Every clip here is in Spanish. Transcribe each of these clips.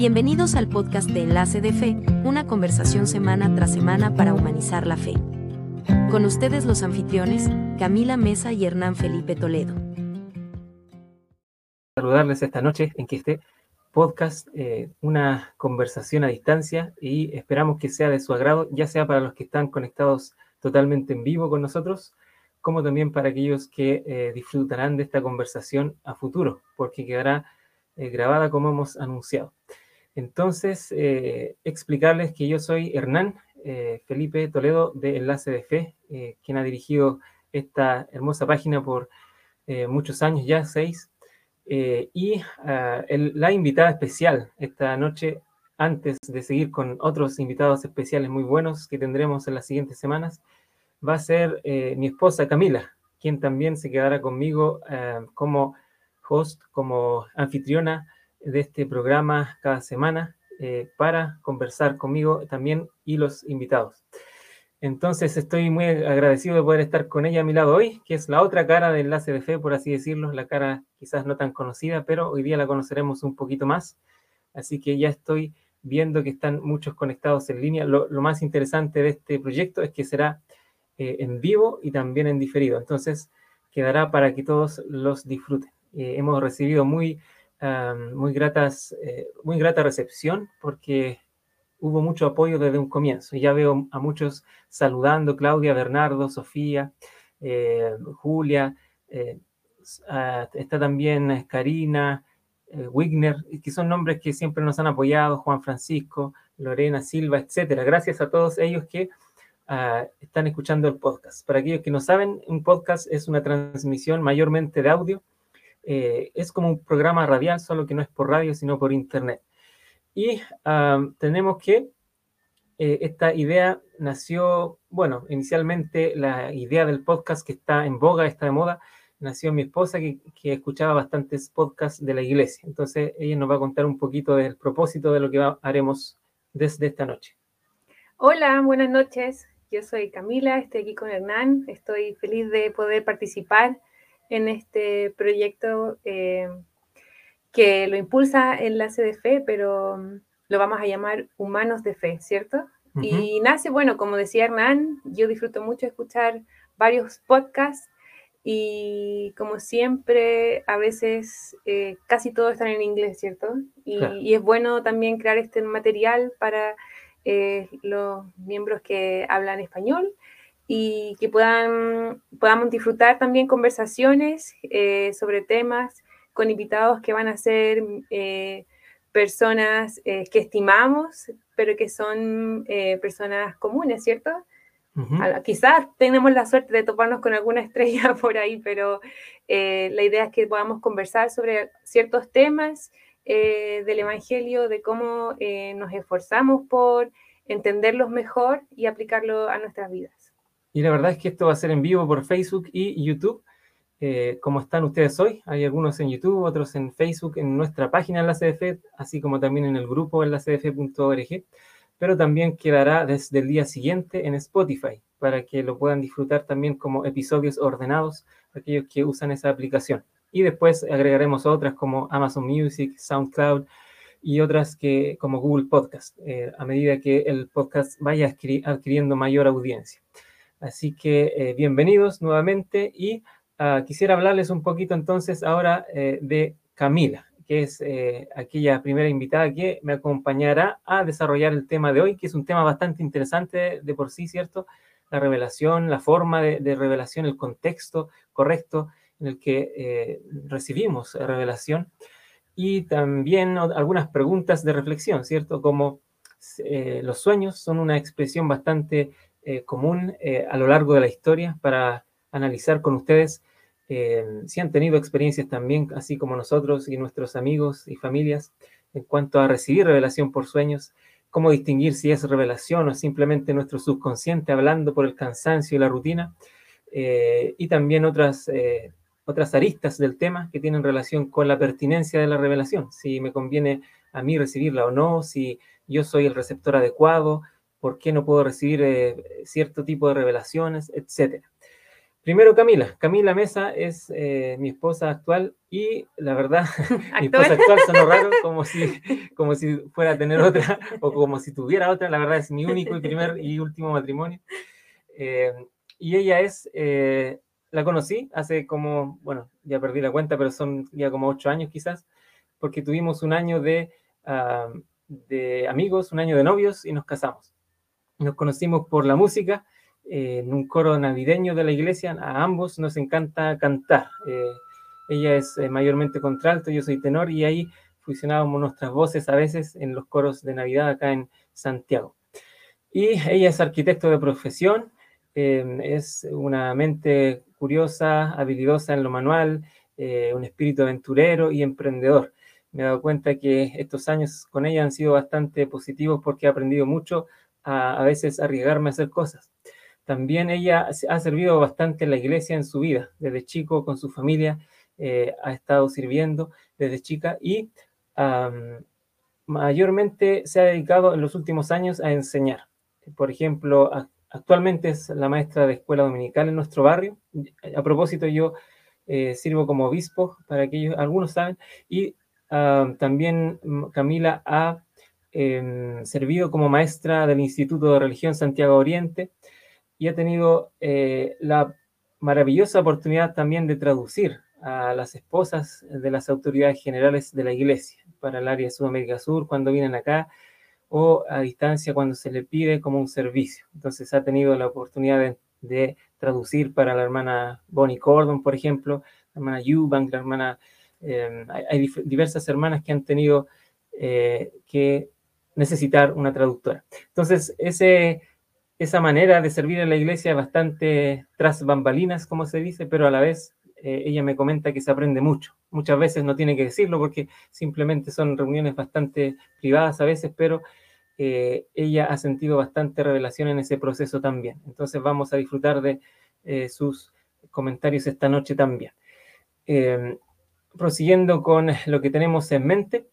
Bienvenidos al podcast de Enlace de Fe, una conversación semana tras semana para humanizar la fe. Con ustedes los anfitriones, Camila Mesa y Hernán Felipe Toledo. Saludarles esta noche en que este podcast, eh, una conversación a distancia y esperamos que sea de su agrado, ya sea para los que están conectados totalmente en vivo con nosotros, como también para aquellos que eh, disfrutarán de esta conversación a futuro, porque quedará eh, grabada como hemos anunciado. Entonces, eh, explicarles que yo soy Hernán eh, Felipe Toledo de Enlace de Fe, eh, quien ha dirigido esta hermosa página por muchos años ya, seis. y ah, la invitada especial esta noche, antes de seguir con otros invitados especiales muy buenos que tendremos en las siguientes semanas, va a ser mi esposa Camila, quien también se quedará conmigo como host, como anfitriona de este programa cada semana eh, para conversar conmigo también y los invitados. Entonces estoy muy agradecido de poder estar con ella a mi lado hoy, que es la otra cara de Enlace de Fe, por así decirlo, la cara quizás no tan conocida, pero hoy día la conoceremos un poquito más. Así que ya estoy viendo que están muchos conectados en línea. Lo, más interesante de este proyecto es que será eh, en vivo y también en diferido. Entonces quedará para que todos los disfruten. Eh, hemos recibido muy muy, gratas, eh, muy grata recepción porque hubo mucho apoyo desde un comienzo. Ya veo a muchos saludando, Claudia, Bernardo, Sofía, eh, Julia, eh, está también Karina, Wigner, que son nombres que siempre nos han apoyado, Juan Francisco, Lorena, Silva, etcétera. Gracias a todos ellos que ah, están escuchando el podcast. Para aquellos que no saben, un podcast es una transmisión mayormente de audio eh, es como un programa radial, solo que no es por radio, sino por internet. Y tenemos que eh, esta idea nació, bueno, inicialmente la idea del podcast que está en boga, está de moda, nació mi esposa que, que, escuchaba bastantes podcasts de la iglesia. Entonces ella nos va a contar un poquito del propósito de lo que haremos desde esta noche. Hola, buenas noches. Yo soy Camila, estoy aquí con Hernán. Estoy feliz de poder participar en este proyecto eh, que lo impulsa Enlace de Fe, pero mm, lo vamos a llamar Humanos de Fe, ¿cierto? Y nace, bueno, como decía Hernán, yo disfruto mucho escuchar varios podcasts y como siempre, a veces eh, casi todos están en inglés, ¿cierto? Y, es bueno también crear este material para eh, los miembros que hablan español y que puedan, podamos disfrutar también conversaciones eh, sobre temas con invitados que van a ser eh, personas eh, que estimamos, pero que son personas comunes, ¿cierto? Quizás tenemos la suerte de toparnos con alguna estrella por ahí, pero la idea es que podamos conversar sobre ciertos temas del Evangelio, de cómo nos esforzamos por entenderlos mejor y aplicarlo a nuestras vidas. Y la verdad es que esto va a ser en vivo por Facebook y YouTube. Eh, como están ustedes hoy, hay algunos en YouTube, otros en Facebook, en nuestra página en la CDF, así como también en el grupo en la cdf.org, pero también quedará desde el día siguiente en Spotify para que lo puedan disfrutar también como episodios ordenados aquellos que usan esa aplicación. Y después agregaremos otras como Amazon Music, SoundCloud y otras que como Google Podcast, eh, a medida que el podcast vaya adquiriendo mayor audiencia. Así que eh, bienvenidos nuevamente y ah, quisiera hablarles un poquito entonces ahora eh, de Camila, que es eh, aquella primera invitada que me acompañará a desarrollar el tema de hoy, que es un tema bastante interesante de por sí, ¿cierto? La revelación, la forma de, revelación, el contexto correcto en el que recibimos revelación y también algunas preguntas de reflexión, ¿cierto? Como los sueños son una expresión bastante eh, común eh, a lo largo de la historia para analizar con ustedes eh, si han tenido experiencias también, así como nosotros y nuestros amigos y familias, en cuanto a recibir revelación por sueños, cómo distinguir si es revelación o simplemente nuestro subconsciente hablando por el cansancio y la rutina, y también otras, otras aristas del tema que tienen relación con la pertinencia de la revelación, si me conviene a mí recibirla o no, si yo soy el receptor adecuado, por qué no puedo recibir eh, cierto tipo de revelaciones, etcétera. Primero, Camila. Camila Mesa es eh, mi esposa actual y la verdad, mi esposa actual sonó raro, como si, como si fuera a tener otra o como si tuviera otra. La verdad es mi único y primer y último matrimonio. Eh, y ella es, eh, la conocí hace como, bueno, ya perdí la cuenta, pero son ya como ocho años quizás, porque tuvimos un año de, ah, de amigos, un año de novios y nos casamos. Nos conocimos por la música en un coro navideño de la iglesia. A ambos nos encanta cantar. ella es mayormente contralto, yo soy tenor y ahí fusionábamos nuestras voces a veces en los coros de Navidad acá en Santiago. Y ella es arquitecto de profesión, em, es una mente curiosa, habilidosa en lo manual, eh, un espíritu aventurero y emprendedor. Me he dado cuenta que estos años con ella han sido bastante positivos porque he aprendido mucho a, veces arriesgarme a hacer cosas. También ella ha servido bastante la iglesia en su vida, desde chico con su familia, eh, ha estado sirviendo desde chica y mayormente se ha dedicado en los últimos años a enseñar. Por ejemplo, actualmente es la maestra de escuela dominical en nuestro barrio. A propósito, yo eh, sirvo como obispo, para que ellos, algunos saben, y también Camila ha em, servido como maestra del Instituto de Religión Santiago Oriente y ha tenido eh, la maravillosa oportunidad también de traducir a las esposas de las autoridades generales de la iglesia para el área Sudamérica Sur cuando vienen acá o a distancia cuando se le pide como un servicio. Entonces ha tenido la oportunidad de, traducir para la hermana Bonnie Cordon, por ejemplo, la hermana Eubank, la hermana... Em, hay, diversas hermanas que han tenido eh, que necesitar una traductora. Entonces, ese, esa manera de servir en la iglesia es bastante tras bambalinas, como se dice, pero a la vez eh, ella me comenta que se aprende mucho. Muchas veces no tiene que decirlo porque simplemente son reuniones bastante privadas a veces, pero eh, ella ha sentido bastante revelación en ese proceso también. Entonces vamos a disfrutar de eh, sus comentarios esta noche también. Prosiguiendo con lo que tenemos en mente,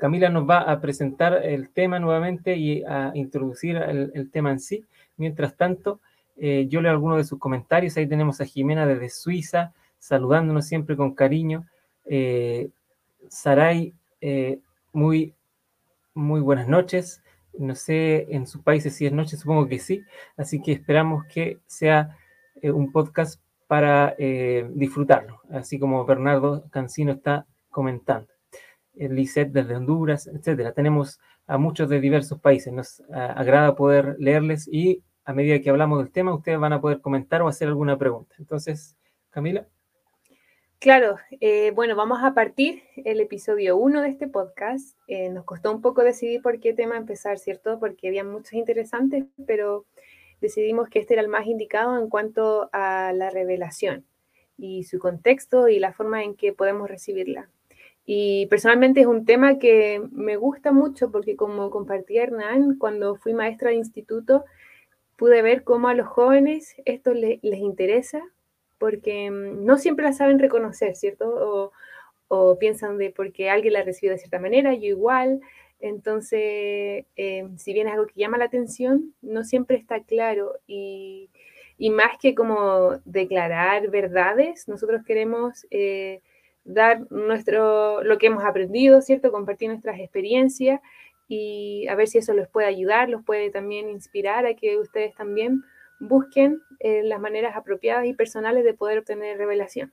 Camila nos va a presentar el tema nuevamente y a introducir el tema en sí. Mientras tanto, eh, yo leo algunos de sus comentarios. Ahí tenemos a Jimena desde Suiza, saludándonos siempre con cariño. Eh, Saray, eh, muy, muy buenas noches. No sé en sus países si es noche, supongo que sí. Así que esperamos que sea un podcast para disfrutarlo, así como Bernardo Cancino está comentando. Lisette desde Honduras, etcétera. Tenemos a muchos de diversos países. Nos agrada poder leerles y a medida que hablamos del tema, ustedes van a poder comentar o hacer alguna pregunta. Entonces, Camila. Claro, eh, bueno, vamos a partir el episodio 1 de este podcast. Eh, nos costó un poco decidir por qué tema empezar, ¿cierto? Porque había muchos interesantes, pero decidimos que este era el más indicado en cuanto a la revelación y su contexto y la forma en que podemos recibirla. Y personalmente es un tema que me gusta mucho porque como compartí Hernán, cuando fui maestra de instituto, pude ver cómo a los jóvenes esto les interesa, porque mm, no siempre la saben reconocer, ¿cierto? O, piensan de porque alguien la recibió de cierta manera, yo igual. Entonces, em, si bien es algo que llama la atención, no siempre está claro. Y, más que como declarar verdades, nosotros queremos eh, dar nuestro, lo que hemos aprendido, ¿cierto? Compartir nuestras experiencias y a ver si eso les puede ayudar, los puede también inspirar a que ustedes también busquen eh, las maneras apropiadas y personales de poder obtener revelación.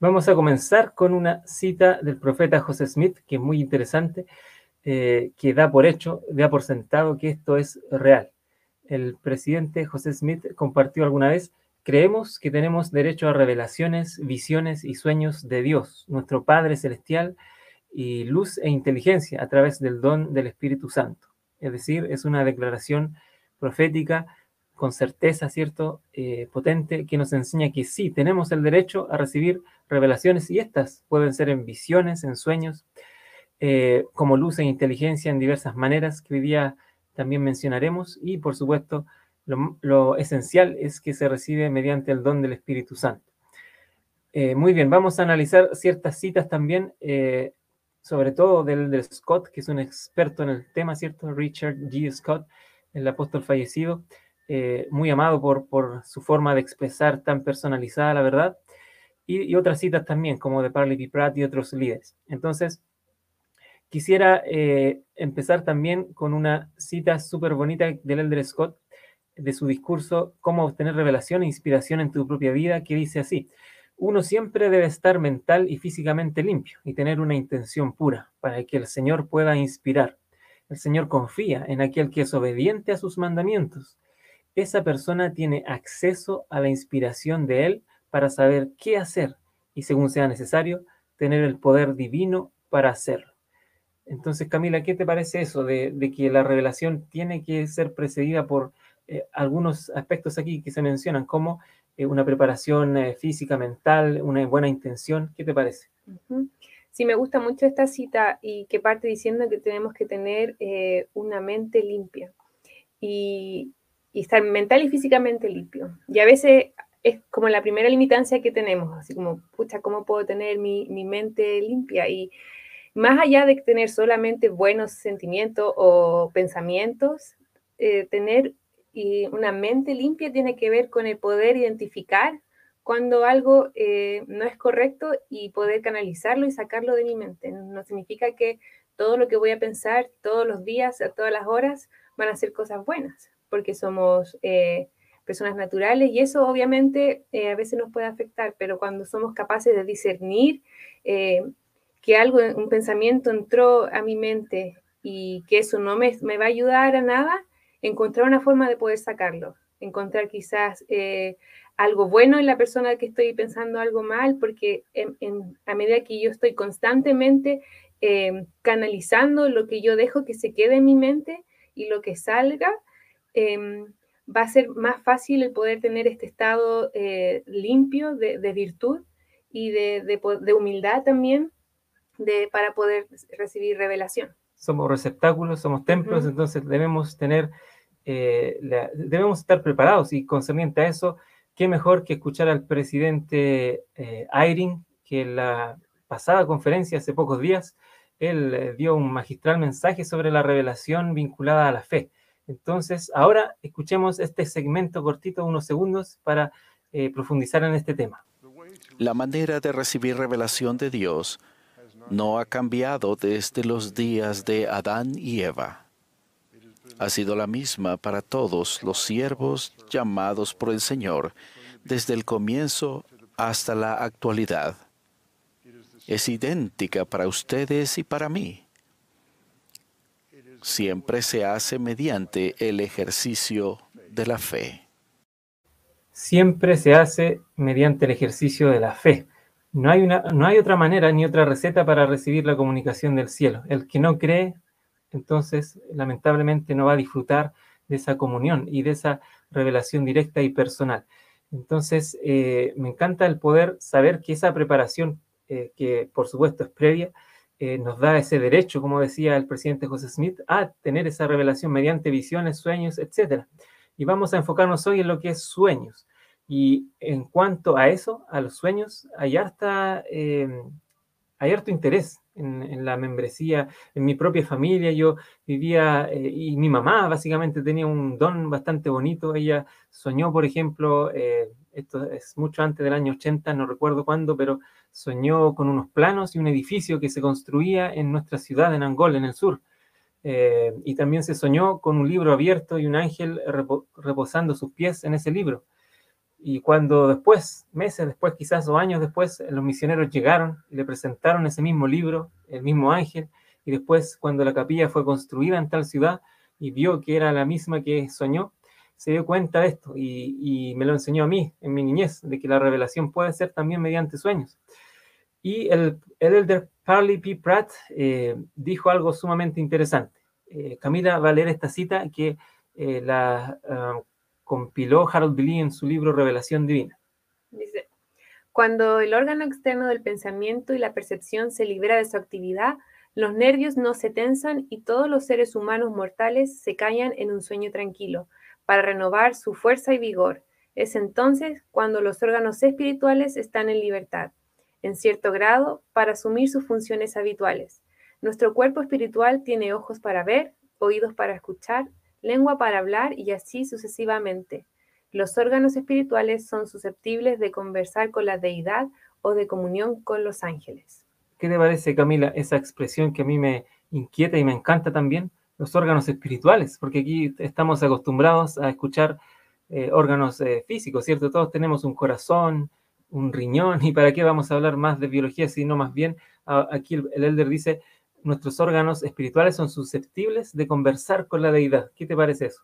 Vamos a comenzar con una cita del profeta José Smith, que es muy interesante, eh, que da por hecho, da por sentado que esto es real. El presidente José Smith compartió alguna vez, creemos que tenemos derecho a revelaciones, visiones y sueños de Dios, nuestro Padre Celestial, y luz e inteligencia a través del don del Espíritu Santo. Es decir, es una declaración profética con certeza, ¿cierto? Eh, potente, que nos enseña que sí, tenemos el derecho a recibir revelaciones y estas pueden ser en visiones, en sueños, eh, como luz e inteligencia en diversas maneras que hoy día también mencionaremos y por supuesto lo, esencial es que se recibe mediante el don del Espíritu Santo. Eh, muy bien, vamos a analizar ciertas citas también sobre todo del, del, Scott, que es un experto en el tema, ¿cierto? Richard G. Scott, el apóstol fallecido, eh, muy amado por, por su forma de expresar tan personalizada la verdad, y, otras citas también, como de Parley P. Pratt y otros líderes. Entonces, Quisiera eh, empezar también con una cita súper bonita del Elder Scott de su discurso Cómo obtener revelación e inspiración en tu propia vida, que dice así, uno siempre debe estar mental y físicamente limpio y tener una intención pura para que el Señor pueda inspirar. El Señor confía en aquel que es obediente a sus mandamientos. Esa persona tiene acceso a la inspiración de Él para saber qué hacer y, según sea necesario, tener el poder divino para hacerlo. Entonces, Camila, ¿qué te parece eso de, que la revelación tiene que ser precedida por eh, algunos aspectos aquí que se mencionan, como eh, una preparación eh, física, mental, una buena intención? ¿Qué te parece? Sí, me gusta mucho esta cita y que parte diciendo que tenemos que tener una mente limpia y, estar mental y físicamente limpio. Y a veces es como la primera limitancia que tenemos, así como, pucha, ¿cómo puedo tener mi, mi mente limpia? Y más allá de tener solamente buenos sentimientos o pensamientos, eh, tener una mente limpia tiene que ver con el poder identificar cuando algo eh, no es correcto y poder canalizarlo y sacarlo de mi mente. No significa que todo lo que voy a pensar todos los días, a todas las horas, van a ser cosas buenas, porque somos eh, personas naturales y eso obviamente a veces nos puede afectar, pero cuando somos capaces de discernir que algo, un pensamiento entró a mi mente y que eso no me, me va a ayudar a nada, encontrar una forma de poder sacarlo, encontrar quizás eh, algo bueno en la persona que estoy pensando algo mal, porque a medida que yo estoy constantemente em, canalizando lo que yo dejo que se quede en mi mente y lo que salga, em, va a ser más fácil el poder tener este estado eh, limpio de, virtud y de, de humildad también para poder recibir revelación. Somos receptáculos, somos templos, entonces debemos tener, eh, debemos estar preparados y concerniente a eso, qué mejor que escuchar al presidente eh, que en la pasada conferencia hace pocos días, él eh, dio un magistral mensaje sobre la revelación vinculada a la fe. Entonces, ahora escuchemos este segmento cortito, unos segundos, para eh, profundizar en este tema. La manera de recibir revelación de Dios no ha cambiado desde los días de Adán y Eva. Ha sido la misma para todos los siervos llamados por el Señor, desde el comienzo hasta la actualidad. Es idéntica para ustedes y para mí. Siempre se hace mediante el ejercicio de la fe. Siempre se hace mediante el ejercicio de la fe. No hay, una, no hay otra manera ni otra receta para recibir la comunicación del cielo. El que no cree, entonces, lamentablemente no va a disfrutar de esa comunión y de esa revelación directa y personal. Entonces, eh, me encanta el poder saber que esa preparación, eh, que por supuesto es previa, eh, nos da ese derecho, como decía el presidente José Smith, a tener esa revelación mediante visiones, sueños, etc. Y vamos a enfocarnos hoy en lo que es sueños. Y en cuanto a eso, a los sueños, hay, harta, hay harto interés en, la membresía, en mi propia familia. Yo vivía, eh, y mi mamá básicamente tenía un don bastante bonito. Ella soñó, por ejemplo, eh, esto es mucho antes del año 80, no recuerdo cuándo, pero soñó con unos planos y un edificio que se construía en nuestra ciudad, en Angola, en el sur. y también se soñó con un libro abierto y un ángel reposando sus pies en ese libro. Y cuando después, meses después, quizás o años después, los misioneros llegaron y le presentaron ese mismo libro, el mismo ángel, y después cuando la capilla fue construida en tal ciudad y vio que era la misma que soñó, se dio cuenta de esto y, me lo enseñó a mí en mi niñez, de que la revelación puede ser también mediante sueños. Y el, el elder Parley P. Pratt eh, dijo algo sumamente interesante. Eh, Camila va a leer esta cita que eh, la ah, compiló Harold Billy en su libro Revelación Divina. Dice, cuando el órgano externo del pensamiento y la percepción se libera de su actividad, los nervios no se tensan y todos los seres humanos mortales se callan en un sueño tranquilo para renovar su fuerza y vigor. Es entonces cuando los órganos espirituales están en libertad, en cierto grado, para asumir sus funciones habituales. Nuestro cuerpo espiritual tiene ojos para ver, oídos para escuchar, lengua para hablar y así sucesivamente. Los órganos espirituales son susceptibles de conversar con la deidad o de comunión con los ángeles. ¿Qué te parece, Camila, esa expresión que a mí me inquieta y me encanta también los órganos espirituales, porque aquí estamos acostumbrados a escuchar eh, órganos eh, físicos, ¿cierto? Todos tenemos un corazón, un riñón, y para qué vamos a hablar más de biología, sino más bien, aquí el, el elder dice, nuestros órganos espirituales son susceptibles de conversar con la deidad. ¿Qué te parece eso?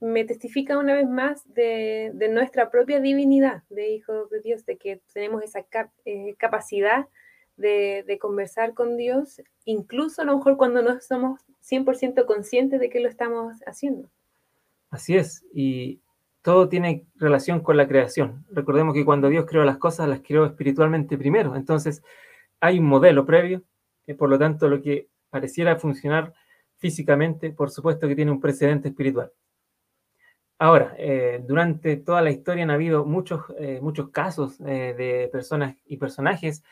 me testifica una vez más de, nuestra propia divinidad, de hijos de Dios, de que tenemos esa eh, capacidad de, conversar con Dios, incluso a lo mejor cuando no somos 100% conscientes de que lo estamos haciendo. Así es, y todo tiene relación con la creación. Recordemos que cuando Dios creó las cosas, las creó espiritualmente primero, entonces hay un modelo previo, por lo tanto lo que pareciera funcionar físicamente, por supuesto que tiene un precedente espiritual. Ahora, eh, durante toda la historia han habido muchos, eh, muchos casos eh, de personas y personajes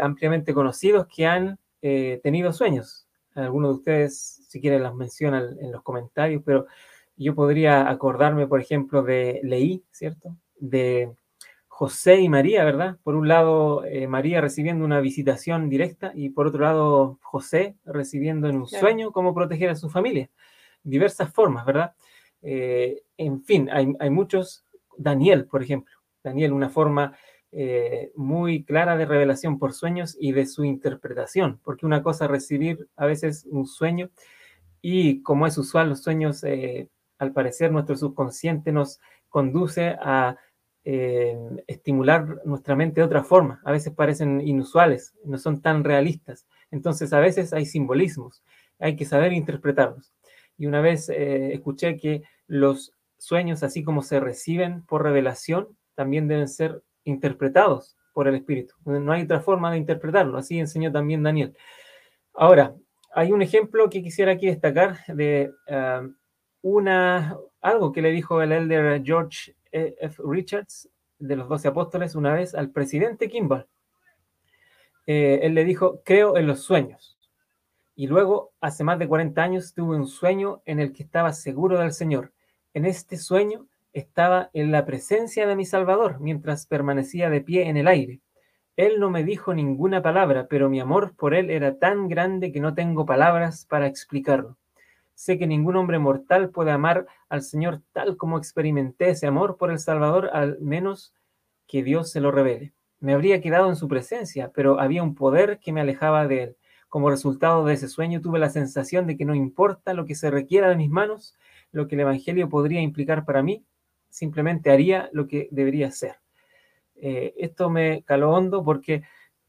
ampliamente conocidos que han tenido sueños. Algunos de ustedes, si quieren, las mencionan en los comentarios, pero yo podría acordarme, por ejemplo, de Leí, ¿cierto? De José y María, ¿verdad? Por un lado, María recibiendo una visitación directa y por otro lado, José recibiendo en un sueño cómo proteger a su familia. Diversas formas, ¿verdad? Eh, en fin, hay, muchos, Daniel, por ejemplo, Daniel, una forma eh, muy clara de revelación por sueños y de su interpretación, porque una cosa es recibir a veces un sueño y como es usual, los sueños, eh, al parecer, nuestro subconsciente nos conduce a estimular nuestra mente de otra forma. A veces parecen inusuales, no son tan realistas. Entonces, a veces hay simbolismos, hay que saber interpretarlos. Y una vez escuché que los sueños, así como se reciben por revelación, también deben ser interpretados por el Espíritu. No hay otra forma de interpretarlo, así enseñó también Daniel. Ahora, hay un ejemplo que quisiera aquí destacar de ah, una, algo que le dijo el elder George F. Richards de los doce apóstoles una vez al presidente Kimball. Eh, él le dijo, creo en los sueños. Y luego, hace más de 40 años, tuve un sueño en el que estaba seguro del Señor. En este sueño estaba en la presencia de mi Salvador mientras permanecía de pie en el aire. Él no me dijo ninguna palabra, pero mi amor por él era tan grande que no tengo palabras para explicarlo. Sé que ningún hombre mortal puede amar al Señor tal como experimenté ese amor por el Salvador, al menos que Dios se lo revele. Me habría quedado en su presencia, pero había un poder que me alejaba de él. Como resultado de ese sueño tuve la sensación de que no importa lo que se requiera de mis manos, lo que el Evangelio podría implicar para mí, simplemente haría lo que debería ser. Eh, esto me caló hondo porque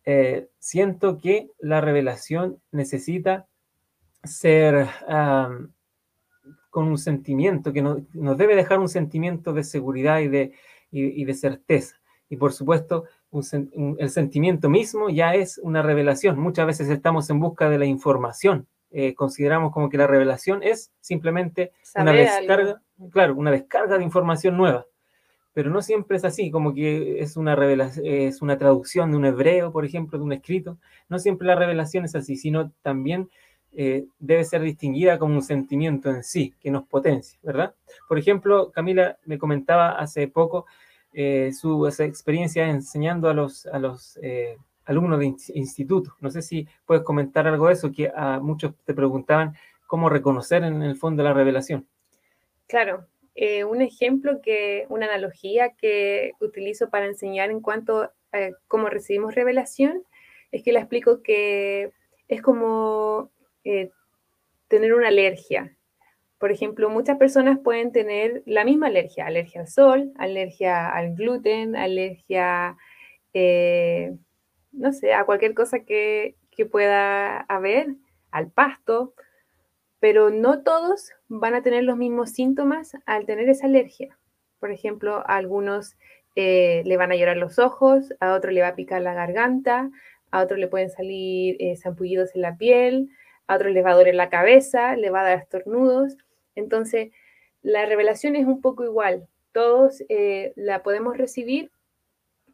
eh, siento que la revelación necesita ser con un sentimiento, que nos, debe dejar un sentimiento de seguridad y de, y de certeza. Y por supuesto, el sentimiento mismo ya es una revelación. Muchas veces estamos en busca de la información. Eh, consideramos como que la revelación es simplemente una descarga, claro, una descarga de información nueva. Pero no siempre es así, como que es una revelación, es una traducción de un hebreo, por ejemplo, de un escrito. No siempre la revelación es así, sino también eh, debe ser distinguida como un sentimiento en sí, que nos potencia, ¿verdad? Por ejemplo, Camila me comentaba hace poco eh, su experiencia enseñando a los, a los eh, alumnos de instituto. No sé si puedes comentar algo de eso, que a muchos te preguntaban cómo reconocer en el fondo la revelación. Claro, eh, un ejemplo que, una analogía que utilizo para enseñar en cuanto a cómo recibimos revelación, es que la explico que es como tener una alergia. Por ejemplo, muchas personas pueden tener la misma alergia, alergia al sol, alergia al gluten, alergia, eh, no sé, a cualquier cosa que, pueda haber, al pasto, pero no todos van a tener los mismos síntomas al tener esa alergia. Por ejemplo, a algunos eh, le van a llorar los ojos, a otro le va a picar la garganta, a otro le pueden salir eh, zampullidos en la piel, a otro le va a doler la cabeza, le va a dar estornudos. Entonces, la revelación es un poco igual. Todos eh, la podemos recibir,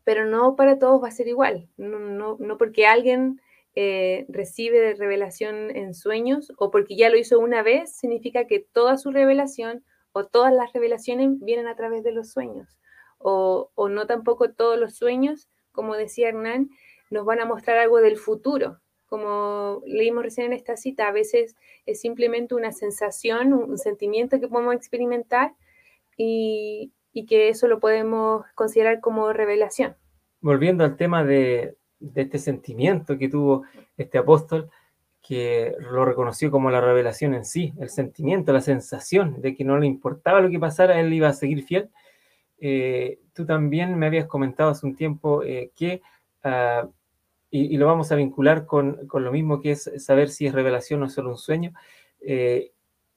pero no para todos va a ser igual. No, porque alguien eh, recibe revelación en sueños o porque ya lo hizo una vez, significa que toda su revelación o todas las revelaciones vienen a través de los sueños. O no tampoco todos los sueños, como decía Hernán, nos van a mostrar algo del futuro, como leímos recién en esta cita, a veces es simplemente una sensación, un, sentimiento que podemos experimentar y, que eso lo podemos considerar como revelación. Volviendo al tema de, de este sentimiento que tuvo este apóstol, que lo reconoció como la revelación en sí, el sentimiento, la sensación de que no le importaba lo que pasara, él iba a seguir fiel. Eh, tú también me habías comentado hace un tiempo eh, que ah, y, lo vamos a vincular con, con, lo mismo que es saber si es revelación o solo un sueño. Eh,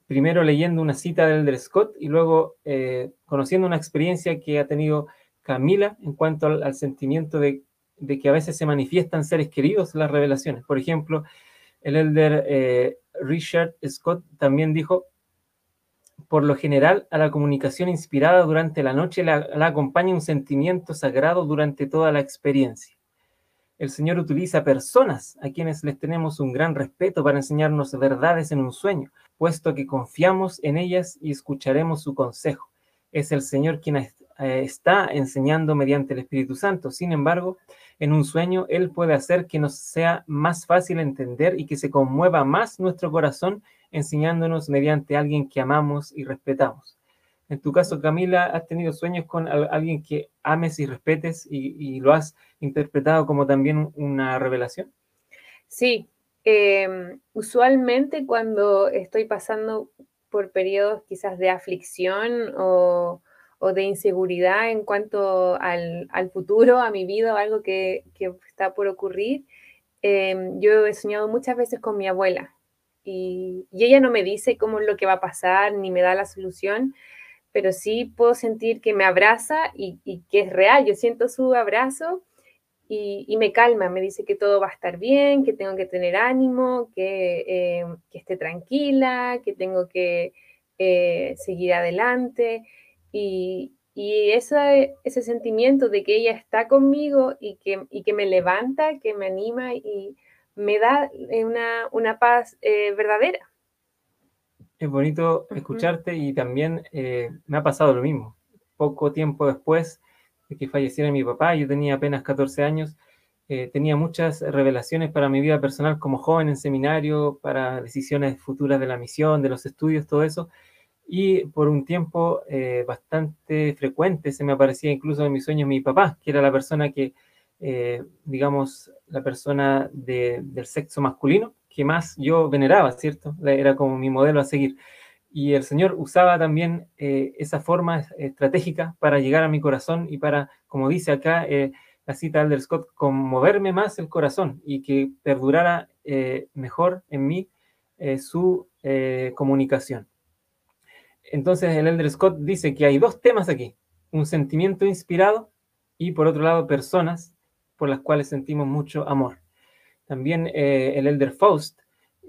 primero leyendo una cita del Elder Scott y luego eh, conociendo una experiencia que ha tenido Camila en cuanto al, sentimiento de, de, que a veces se manifiestan seres queridos las revelaciones. Por ejemplo, el Elder eh, Richard Scott también dijo, por lo general, a la comunicación inspirada durante la noche la acompaña un sentimiento sagrado durante toda la experiencia el Señor utiliza personas a quienes les tenemos un gran respeto para enseñarnos verdades en un sueño, puesto que confiamos en ellas y escucharemos su consejo. Es el Señor quien eh, está enseñando mediante el Espíritu Santo. Sin embargo, en un sueño Él puede hacer que nos sea más fácil entender y que se conmueva más nuestro corazón enseñándonos mediante alguien que amamos y respetamos. En tu caso, Camila, ¿has tenido sueños con alguien que ames y respetes y, lo has interpretado como también una revelación? Sí, em, usualmente cuando estoy pasando por periodos quizás de aflicción o, de inseguridad en cuanto al, futuro, a mi vida o algo que, está por ocurrir, em, yo he soñado muchas veces con mi abuela y, y, ella no me dice cómo es lo que va a pasar ni me da la solución, pero sí puedo sentir que me abraza y, que es real. Yo siento su abrazo y, me calma, me dice que todo va a estar bien, que tengo que tener ánimo, que, eh, esté tranquila, que tengo que eh, seguir adelante. Y, ese sentimiento de que ella está conmigo y que, que me levanta, que me anima y me da una, una paz eh, verdadera es bonito escucharte y también eh, me ha pasado lo mismo. Poco tiempo después de que falleciera mi papá, yo tenía apenas 14 años, eh, tenía muchas revelaciones para mi vida personal como joven en seminario, para decisiones futuras de la misión, de los estudios, todo eso. Y por un tiempo eh, bastante frecuente se me aparecía incluso en mis sueños mi papá, que era la persona que, digamos, la persona del sexo masculino, que más yo veneraba, ¿cierto? Era como mi modelo a seguir. Y el Señor usaba también eh, esa forma estratégica para llegar a mi corazón y para, como dice acá eh, la cita de Alder Scott, conmoverme más el corazón y que perdurara eh, mejor en mí su comunicación. Entonces el Elder Scott dice que hay dos temas aquí, un sentimiento inspirado y por otro lado personas por las cuales sentimos mucho amor. También eh, el Elder Faust,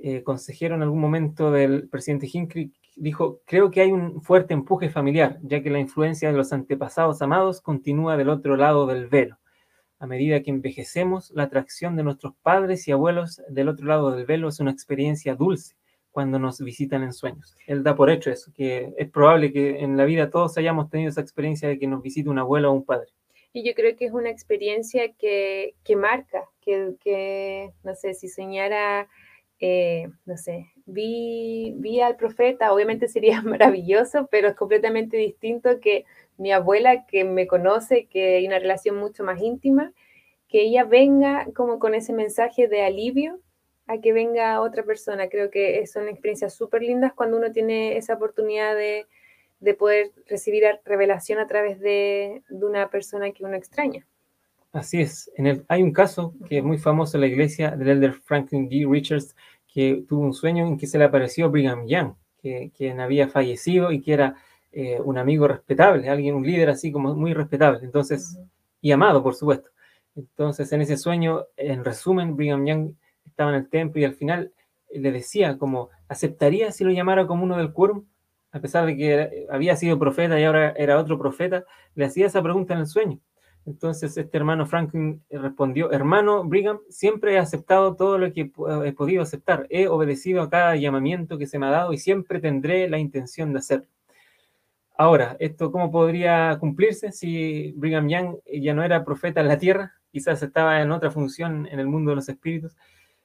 eh, consejero en algún momento del presidente Hinckley, dijo, creo que hay un fuerte empuje familiar, ya que la influencia de los antepasados amados continúa del otro lado del velo. A medida que envejecemos, la atracción de nuestros padres y abuelos del otro lado del velo es una experiencia dulce cuando nos visitan en sueños. Él da por hecho eso, que es probable que en la vida todos hayamos tenido esa experiencia de que nos visite un abuelo o un padre. Y yo creo que es una experiencia que, que marca, que, que, no sé, si soñara, eh, no sé, vi, vi al profeta, obviamente sería maravilloso, pero es completamente distinto que mi abuela, que me conoce, que hay una relación mucho más íntima, que ella venga como con ese mensaje de alivio a que venga otra persona. Creo que son experiencias súper lindas cuando uno tiene esa oportunidad de, de poder recibir revelación a través de, una persona que uno extraña. Así es. En el, hay un caso que es muy famoso en la iglesia del elder Franklin D. Richards, que tuvo un sueño en que se le apareció Brigham Young, que, quien había fallecido y que era eh, un amigo respetable, alguien, un líder así como muy respetable, entonces, y amado, por supuesto. Entonces, en ese sueño, en resumen, Brigham Young estaba en el templo y al final le decía como, ¿aceptaría si lo llamara como uno del quórum? A pesar de que había sido profeta y ahora era otro profeta, le hacía esa pregunta en el sueño. Entonces este hermano Franklin respondió, hermano Brigham, siempre he aceptado todo lo que he podido aceptar, he obedecido a cada llamamiento que se me ha dado y siempre tendré la intención de hacerlo. Ahora, ¿esto cómo podría cumplirse si Brigham Young ya no era profeta en la tierra? Quizás estaba en otra función en el mundo de los espíritus.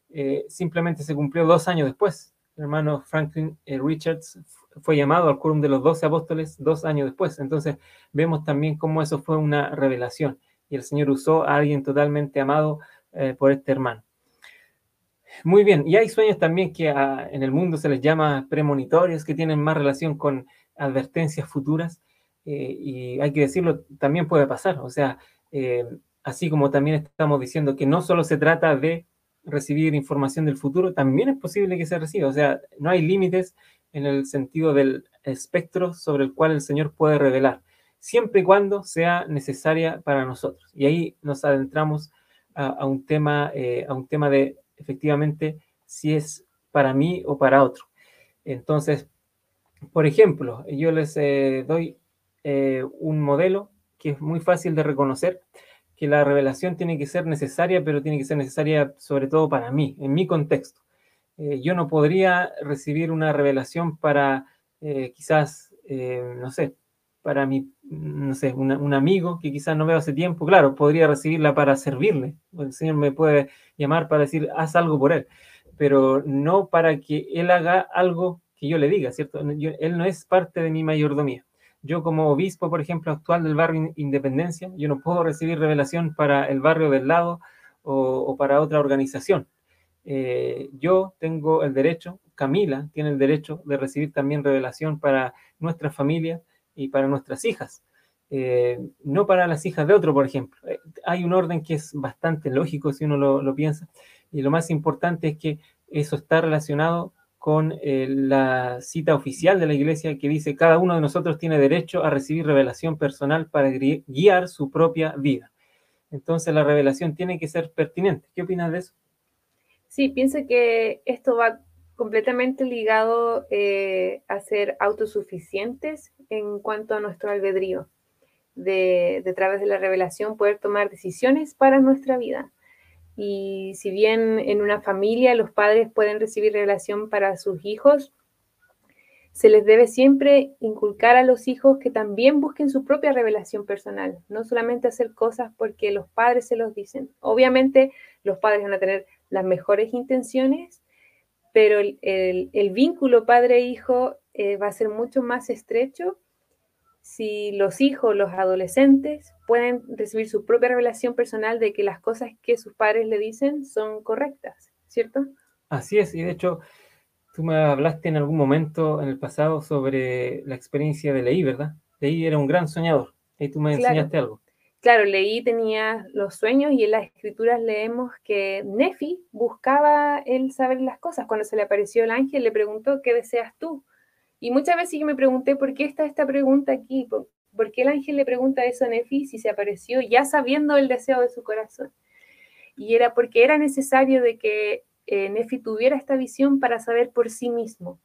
eh, simplemente se cumplió dos años después. Hermano Franklin eh, Richards fue llamado al quórum de los doce apóstoles dos años después. Entonces vemos también cómo eso fue una revelación y el Señor usó a alguien totalmente amado eh, por este hermano. Muy bien, y hay sueños también que ah, en el mundo se les llama premonitorios, que tienen más relación con advertencias futuras, eh, y hay que decirlo, también puede pasar. O sea, eh, así como también estamos diciendo que no solo se trata de recibir información del futuro, también es posible que se reciba. O sea, no hay límites en el sentido del espectro sobre el cual el Señor puede revelar, siempre y cuando sea necesaria para nosotros. Y ahí nos adentramos a, un, tema, eh, a un tema de efectivamente si es para mí o para otro. Entonces, por ejemplo, yo les eh, doy eh, un modelo que es muy fácil de reconocer, que la revelación tiene que ser necesaria, pero tiene que ser necesaria sobre todo para mí, en mi contexto. Eh, yo no podría recibir una revelación para quizás, no sé, para mi, no sé, un amigo que quizás no veo hace tiempo, claro, podría recibirla para servirle. El Señor me puede llamar para decir, haz algo por él, pero no para que él haga algo que yo le diga, ¿cierto? él no es parte de mi mayordomía. Yo como obispo, por ejemplo, actual del barrio Independencia, yo no puedo recibir revelación para el barrio del lado o, para otra organización. Eh, yo tengo el derecho, Camila tiene el derecho de recibir también revelación para nuestra familia, y para nuestras hijas, eh, no para las hijas de otro, por ejemplo. Eh, hay un orden que es bastante lógico si uno lo, piensa, y lo más importante es que eso está relacionado con la cita oficial de la iglesia que dice cada uno de nosotros tiene derecho a recibir revelación personal para guiar su propia vida. Entonces la revelación tiene que ser pertinente. ¿Qué opinas de eso? Sí, pienso que esto va completamente ligado eh, a ser autosuficientes en cuanto a nuestro albedrío, de, de través de la revelación poder tomar decisiones para nuestra vida. Y si bien en una familia los padres pueden recibir revelación para sus hijos, se les debe siempre inculcar a los hijos que también busquen su propia revelación personal, no solamente hacer cosas porque los padres se los dicen. Obviamente los padres van a tener las mejores intenciones, pero el, vínculo padre-hijo eh, va a ser mucho más estrecho si los hijos, los adolescentes, pueden recibir su propia revelación personal de que las cosas que sus padres le dicen son correctas, ¿cierto? Así es, y de hecho, tú me hablaste en algún momento en el pasado sobre la experiencia de Leí, ¿verdad? Leí era un gran soñador, y tú me enseñaste algo claro, leí, tenía los sueños y en las escrituras leemos que Nefi buscaba él saber las cosas. Cuando se le apareció el ángel, le preguntó, ¿qué deseas tú? Y muchas veces yo me pregunté, ¿por qué está esta pregunta aquí? ¿Por, qué el ángel le pregunta eso a Nefi si se apareció ya sabiendo el deseo de su corazón? Y era porque era necesario de que eh, Nefi tuviera esta visión para saber por sí mismo.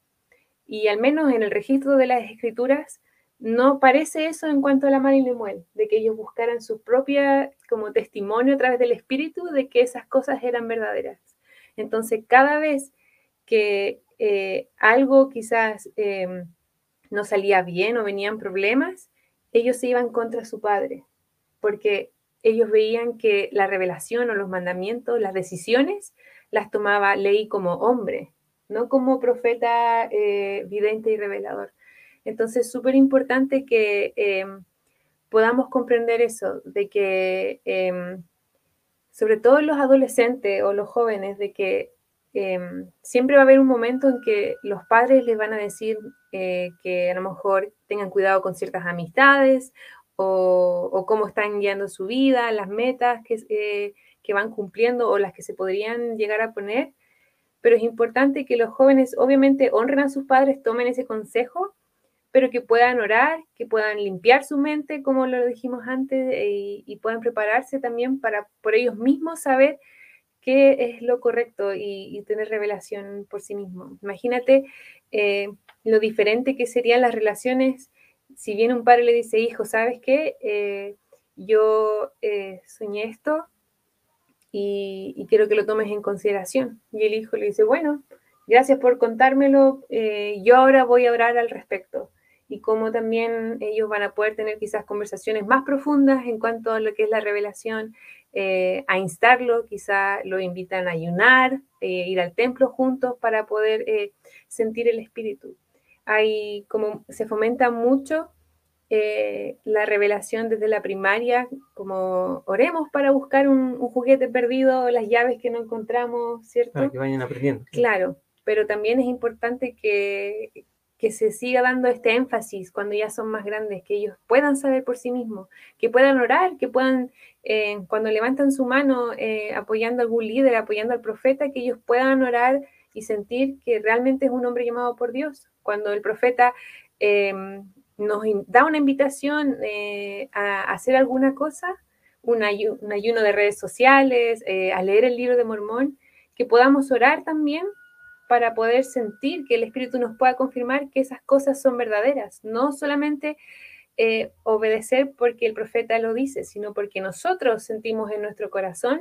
Y al menos en el registro de las escrituras, no parece eso en cuanto a la Mari Lemuel, de que ellos buscaran su propia como testimonio a través del espíritu de que esas cosas eran verdaderas. Entonces, cada vez que eh, algo quizás em, no salía bien o venían problemas, ellos se iban contra su padre, porque ellos veían que la revelación o los mandamientos, las decisiones, las tomaba Ley como hombre, no como profeta eh, vidente y revelador. Entonces, súper importante que em, podamos comprender eso, de que, em, sobre todo los adolescentes o los jóvenes, de que em, siempre va a haber un momento en que los padres les van a decir eh, que a lo mejor tengan cuidado con ciertas amistades o, cómo están guiando su vida, las metas que, eh, que van cumpliendo o las que se podrían llegar a poner. Pero es importante que los jóvenes obviamente honren a sus padres, tomen ese consejo pero que puedan orar, que puedan limpiar su mente, como lo dijimos antes, eh, y, puedan prepararse también para por ellos mismos saber qué es lo correcto y, tener revelación por sí mismos. Imagínate eh, lo diferente que serían las relaciones si bien un padre le dice, hijo, ¿sabes qué? Eh, yo soñé esto y, y, quiero que lo tomes en consideración. Y el hijo le dice, bueno, gracias por contármelo, yo ahora voy a orar al respecto y cómo también ellos van a poder tener quizás conversaciones más profundas en cuanto a lo que es la revelación, eh, a instarlo, quizá lo invitan a ayunar, eh, ir al templo juntos para poder eh, sentir el espíritu. Hay como se fomenta mucho la revelación desde la primaria, como oremos para buscar un, juguete perdido, las llaves que no encontramos, ¿cierto? Para que vayan aprendiendo. Claro, pero también es importante que, que se siga dando este énfasis cuando ya son más grandes, que ellos puedan saber por sí mismos, que puedan orar, que puedan, eh, cuando levantan su mano eh, apoyando a algún líder, apoyando al profeta, que ellos puedan orar y sentir que realmente es un hombre llamado por Dios. Cuando el profeta em, nos da una invitación eh, a hacer alguna cosa, un, un ayuno de redes sociales, a leer el libro de Mormón, que podamos orar también para poder sentir que el Espíritu nos pueda confirmar que esas cosas son verdaderas, no solamente eh, obedecer porque el profeta lo dice, sino porque nosotros sentimos en nuestro corazón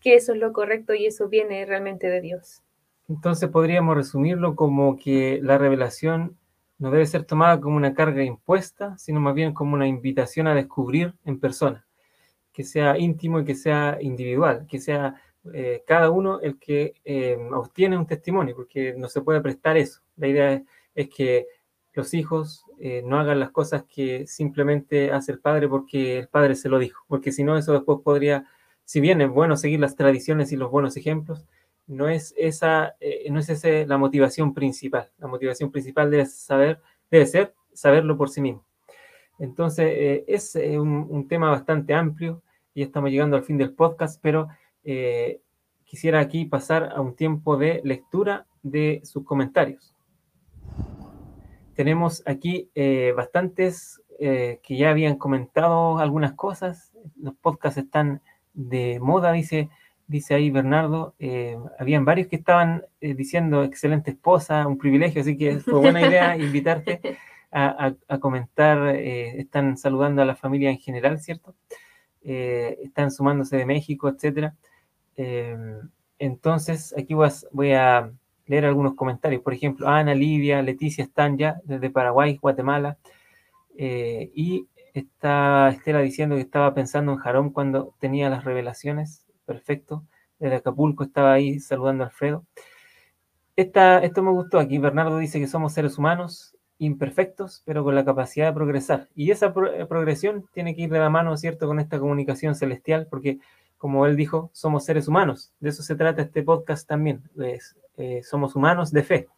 que eso es lo correcto y eso viene realmente de Dios. Entonces podríamos resumirlo como que la revelación no debe ser tomada como una carga impuesta, sino más bien como una invitación a descubrir en persona, que sea íntimo y que sea individual, que sea eh, cada uno el que eh, obtiene un testimonio, porque no se puede prestar eso. La idea es, que los hijos eh, no hagan las cosas que simplemente hace el padre porque el padre se lo dijo, porque si no, eso después podría, si bien es bueno seguir las tradiciones y los buenos ejemplos, no es esa, no es ese la motivación principal. La motivación principal debe saber, debe ser saberlo por sí mismo. Entonces, es un, un tema bastante amplio y estamos llegando al fin del podcast, pero eh, quisiera aquí pasar a un tiempo de lectura de sus comentarios. Tenemos aquí eh, bastantes eh, que ya habían comentado algunas cosas. Los podcasts están de moda, dice, dice ahí Bernardo. habían varios que estaban diciendo excelente esposa, un privilegio, así que fue buena idea invitarte a, a comentar. están saludando a la familia en general, ¿cierto? están sumándose de México, etcétera. Em, entonces, aquí voy a, leer algunos comentarios. Por ejemplo, Ana, Livia, Leticia están ya desde Paraguay, Guatemala. Eh, y está Estela diciendo que estaba pensando en Jarón cuando tenía las revelaciones. Perfecto. Desde Acapulco estaba ahí saludando a Alfredo. Esta, esto me gustó aquí. Bernardo dice que somos seres humanos imperfectos, pero con la capacidad de progresar. Y esa progresión tiene que ir de la mano, ¿cierto?, con esta comunicación celestial, porque como él dijo, somos seres humanos. De eso se trata este podcast también. Eh, somos humanos de fe.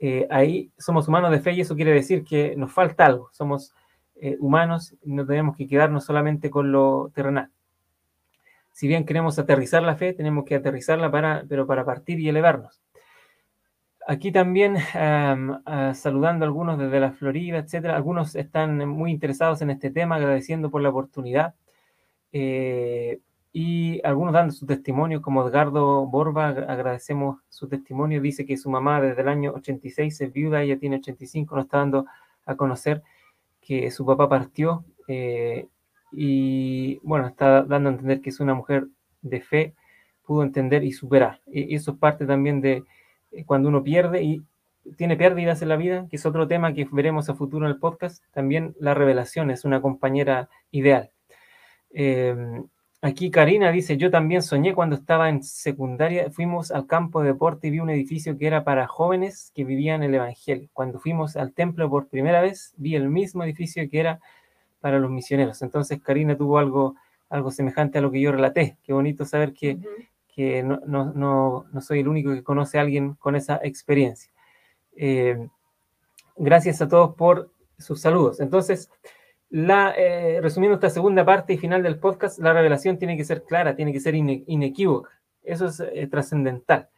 Eh, ahí somos humanos de fe y eso quiere decir que nos falta algo. Somos eh, humanos y no tenemos que quedarnos solamente con lo terrenal. Si bien queremos aterrizar la fe, tenemos que aterrizarla para, pero para partir y elevarnos. Aquí también saludando a algunos desde la Florida, etcétera. Algunos están muy interesados en este tema, agradeciendo por la oportunidad y algunos dando su testimonio, como Edgardo Borba, agradecemos su testimonio, dice que su mamá desde el año 86 es viuda, ella tiene 85, nos está dando a conocer que su papá partió eh, y bueno, está dando a entender que es una mujer de fe, pudo entender y superar. Y eso es parte también de eh, cuando uno pierde y tiene pérdidas en la vida, que es otro tema que veremos a futuro en el podcast, también la revelación es una compañera ideal. Eh, Aquí Karina dice, yo también soñé cuando estaba en secundaria, fuimos al campo de deporte y vi un edificio que era para jóvenes que vivían el Evangelio. Cuando fuimos al templo por primera vez, vi el mismo edificio que era para los misioneros. Entonces Karina tuvo algo, algo semejante a lo que yo relaté. Qué bonito saber que, que no, no, no, soy el único que conoce a alguien con esa experiencia. Eh, gracias a todos por sus saludos. Entonces, la, eh, resumiendo esta segunda parte y final del podcast, la revelación tiene que ser clara, tiene que ser inequívoca. Eso es eh, trascendental.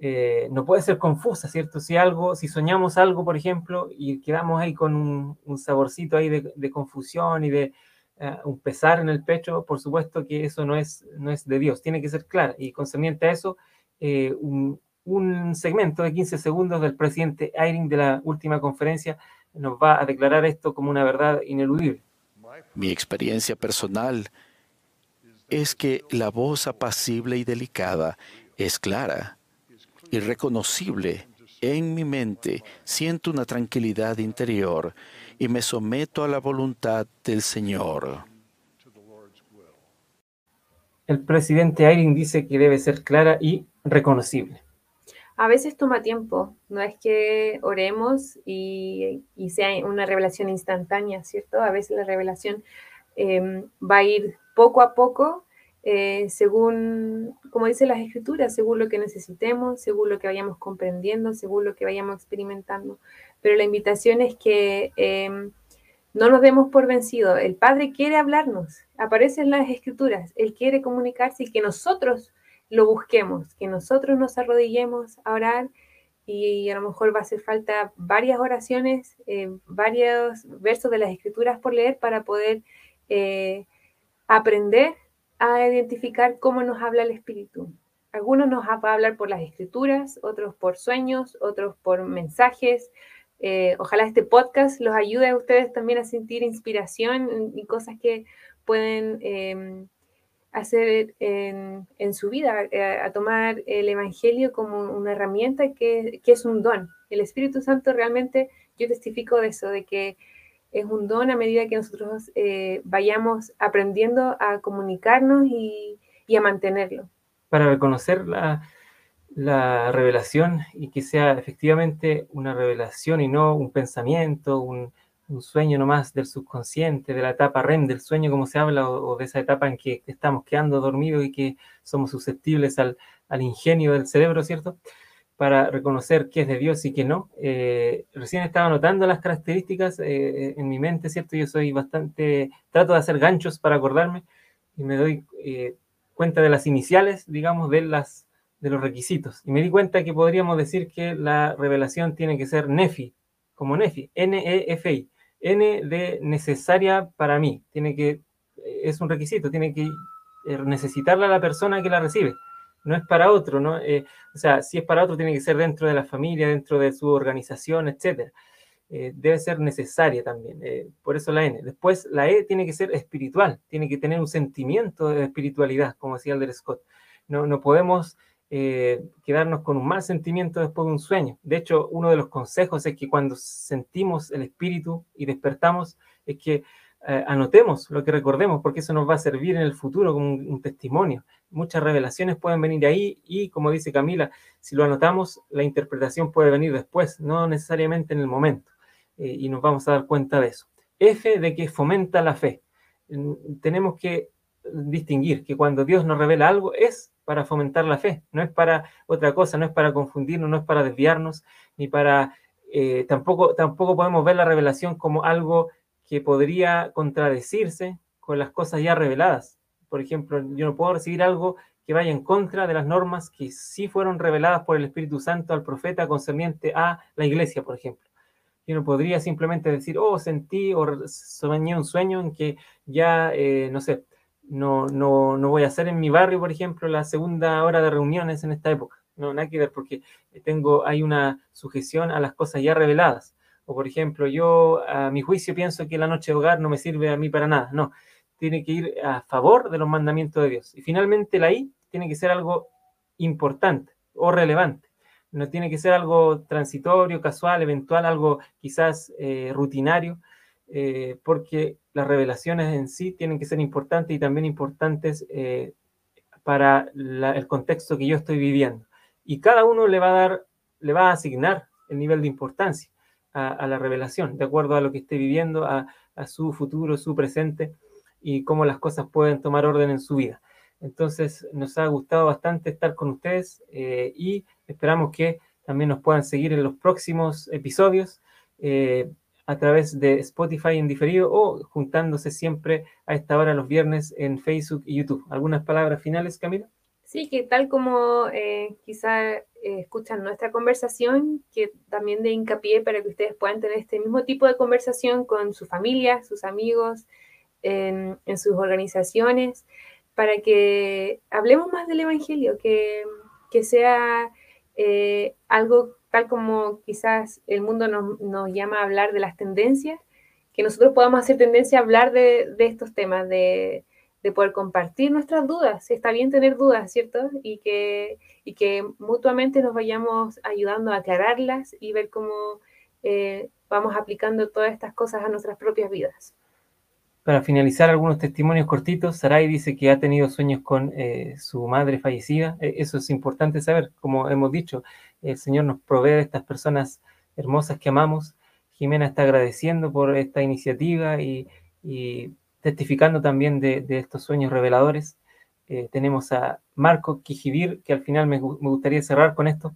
Eh, no puede ser confusa, ¿cierto? Si algo, si soñamos algo, por ejemplo, y quedamos ahí con un, saborcito ahí de, confusión y de un pesar en el pecho, por supuesto que eso no es, no es de Dios, tiene que ser clara. Y concerniente a eso, un, un segmento de 15 segundos del presidente Eyring de la última conferencia nos va a declarar esto como una verdad ineludible. Mi experiencia personal es que la voz apacible y delicada es clara y reconocible. En mi mente siento una tranquilidad interior y me someto a la voluntad del Señor. El presidente Ayrin dice que debe ser clara y reconocible. A veces toma tiempo, no es que oremos y, sea una revelación instantánea, ¿cierto? A veces la revelación em, va a ir poco a poco, eh, según, como dicen las escrituras, según lo que necesitemos, según lo que vayamos comprendiendo, según lo que vayamos experimentando. Pero la invitación es que em, no nos demos por vencido. El Padre quiere hablarnos, aparece en las escrituras, Él quiere comunicarse y que nosotros lo busquemos, que nosotros nos arrodillemos a orar y a lo mejor va a hacer falta varias oraciones, eh, varios versos de las escrituras por leer para poder eh, aprender a identificar cómo nos habla el Espíritu. Algunos nos va a hablar por las escrituras, otros por sueños, otros por mensajes. Eh, ojalá este podcast los ayude a ustedes también a sentir inspiración y cosas que pueden em, hacer en, su vida, eh, a, tomar el Evangelio como una herramienta que, es un don. El Espíritu Santo realmente, yo testifico de eso, de que es un don a medida que nosotros eh, vayamos aprendiendo a comunicarnos y, y, a mantenerlo. Para reconocer la, la revelación y que sea efectivamente una revelación y no un pensamiento, un, un sueño nomás del subconsciente, de la etapa REM del sueño, como se habla, o, de esa etapa en que estamos quedando dormidos y que somos susceptibles al, ingenio del cerebro, ¿cierto? Para reconocer qué es de Dios y qué no. Eh, recién estaba notando las características eh, en mi mente, ¿cierto? Yo soy bastante, trato de hacer ganchos para acordarme y me doy eh, cuenta de las iniciales, digamos, de, las, de los requisitos. Y me di cuenta que podríamos decir que la revelación tiene que ser Nefi, como Nefi, N-E-F-I N de necesaria para mí. Tiene que, es un requisito, tiene que eh, necesitarla la persona que la recibe. No es para otro, ¿no? Eh, o sea, si es para otro, tiene que ser dentro de la familia, dentro de su organización, etc. Eh, debe ser necesaria también. por eso la N. Después, la E tiene que ser espiritual, tiene que tener un sentimiento de espiritualidad, como decía el Scott. No, no podemos eh, quedarnos con un mal sentimiento después de un sueño. De hecho, uno de los consejos es que cuando sentimos el espíritu y despertamos, es que eh, anotemos lo que recordemos, porque eso nos va a servir en el futuro como un, testimonio. Muchas revelaciones pueden venir de ahí y, como dice Camila, si lo anotamos, la interpretación puede venir después, no necesariamente en el momento. Eh, y nos vamos a dar cuenta de eso. F de que fomenta la fe. Tenemos que distinguir que cuando Dios nos revela algo es para fomentar la fe, no es para otra cosa, no es para confundirnos, no es para desviarnos, ni para... Eh, tampoco, tampoco podemos ver la revelación como algo que podría contradecirse con las cosas ya reveladas. Por ejemplo, yo no puedo recibir algo que vaya en contra de las normas que sí fueron reveladas por el Espíritu Santo al profeta concerniente a la iglesia, por ejemplo. Yo no podría simplemente decir, oh, sentí o soñé un sueño en que ya, eh, no sé, no, no, no voy a hacer en mi barrio, por ejemplo, la segunda hora de reuniones en esta época. No, nada que ver, porque tengo, hay una sujeción a las cosas ya reveladas. O, por ejemplo, yo a mi juicio pienso que la noche de hogar no me sirve a mí para nada. No, tiene que ir a favor de los mandamientos de Dios. Y finalmente la I tiene que ser algo importante o relevante. No tiene que ser algo transitorio, casual, eventual, algo quizás eh, rutinario, eh, porque las revelaciones en sí tienen que ser importantes y también importantes eh, para el contexto que yo estoy viviendo. Y cada uno le va a dar, le va a asignar el nivel de importancia a, la revelación, de acuerdo a lo que esté viviendo, a, su futuro, su presente y cómo las cosas pueden tomar orden en su vida. Entonces, nos ha gustado bastante estar con ustedes eh, y esperamos que también nos puedan seguir en los próximos episodios. Eh, a través de Spotify en diferido o juntándose siempre a esta hora los viernes en Facebook y YouTube. ¿Algunas palabras finales, Camila? Sí, que tal como eh, quizá eh, escuchan nuestra conversación, que también de hincapié para que ustedes puedan tener este mismo tipo de conversación con su familia, sus amigos, en, sus organizaciones, para que hablemos más del Evangelio, que, que sea eh, algo tal como quizás el mundo nos, llama a hablar de las tendencias, que nosotros podamos hacer tendencia a hablar de, estos temas, de, poder compartir nuestras dudas. Está bien tener dudas, ¿cierto? Y que, y que mutuamente nos vayamos ayudando a aclararlas y ver cómo eh, vamos aplicando todas estas cosas a nuestras propias vidas. para finalizar, algunos testimonios cortitos. Sarai dice que ha tenido sueños con eh, su madre fallecida. E, eso es importante saber. Como hemos dicho, el Señor nos provee de estas personas hermosas que amamos. Jimena está agradeciendo por esta iniciativa y, testificando también de, estos sueños reveladores. Eh, tenemos a Marco Quijibir, que al final me, me gustaría cerrar con esto.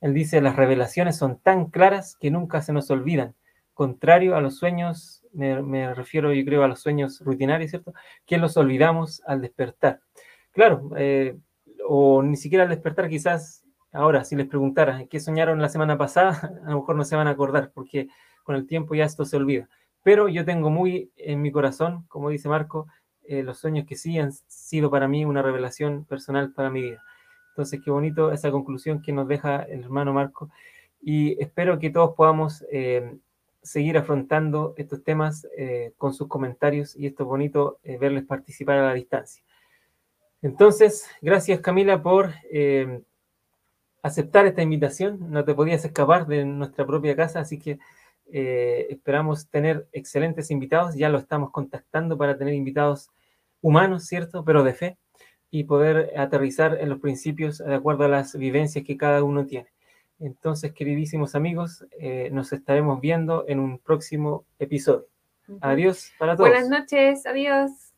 Él dice, las revelaciones son tan claras que nunca se nos olvidan contrario a los sueños, me, refiero yo creo a los sueños rutinarios, ¿cierto? Que los olvidamos al despertar. Claro, eh, o ni siquiera al despertar quizás, ahora, si les preguntara qué soñaron la semana pasada, a lo mejor no se van a acordar, porque con el tiempo ya esto se olvida. Pero yo tengo muy en mi corazón, como dice Marco, eh, los sueños que sí han sido para mí una revelación personal para mi vida. Entonces, qué bonito esa conclusión que nos deja el hermano Marco. Y espero que todos podamos eh, seguir afrontando estos temas eh, con sus comentarios y esto es bonito eh, verles participar a la distancia. Entonces, gracias Camila por eh, aceptar esta invitación. No te podías escapar de nuestra propia casa, así que esperamos tener excelentes invitados. Ya lo estamos contactando para tener invitados humanos, ¿cierto? Pero de fe y poder aterrizar en los principios de acuerdo a las vivencias que cada uno tiene. Entonces, queridísimos amigos, eh, nos estaremos viendo en un próximo episodio. Adiós para todos. Buenas noches, adiós.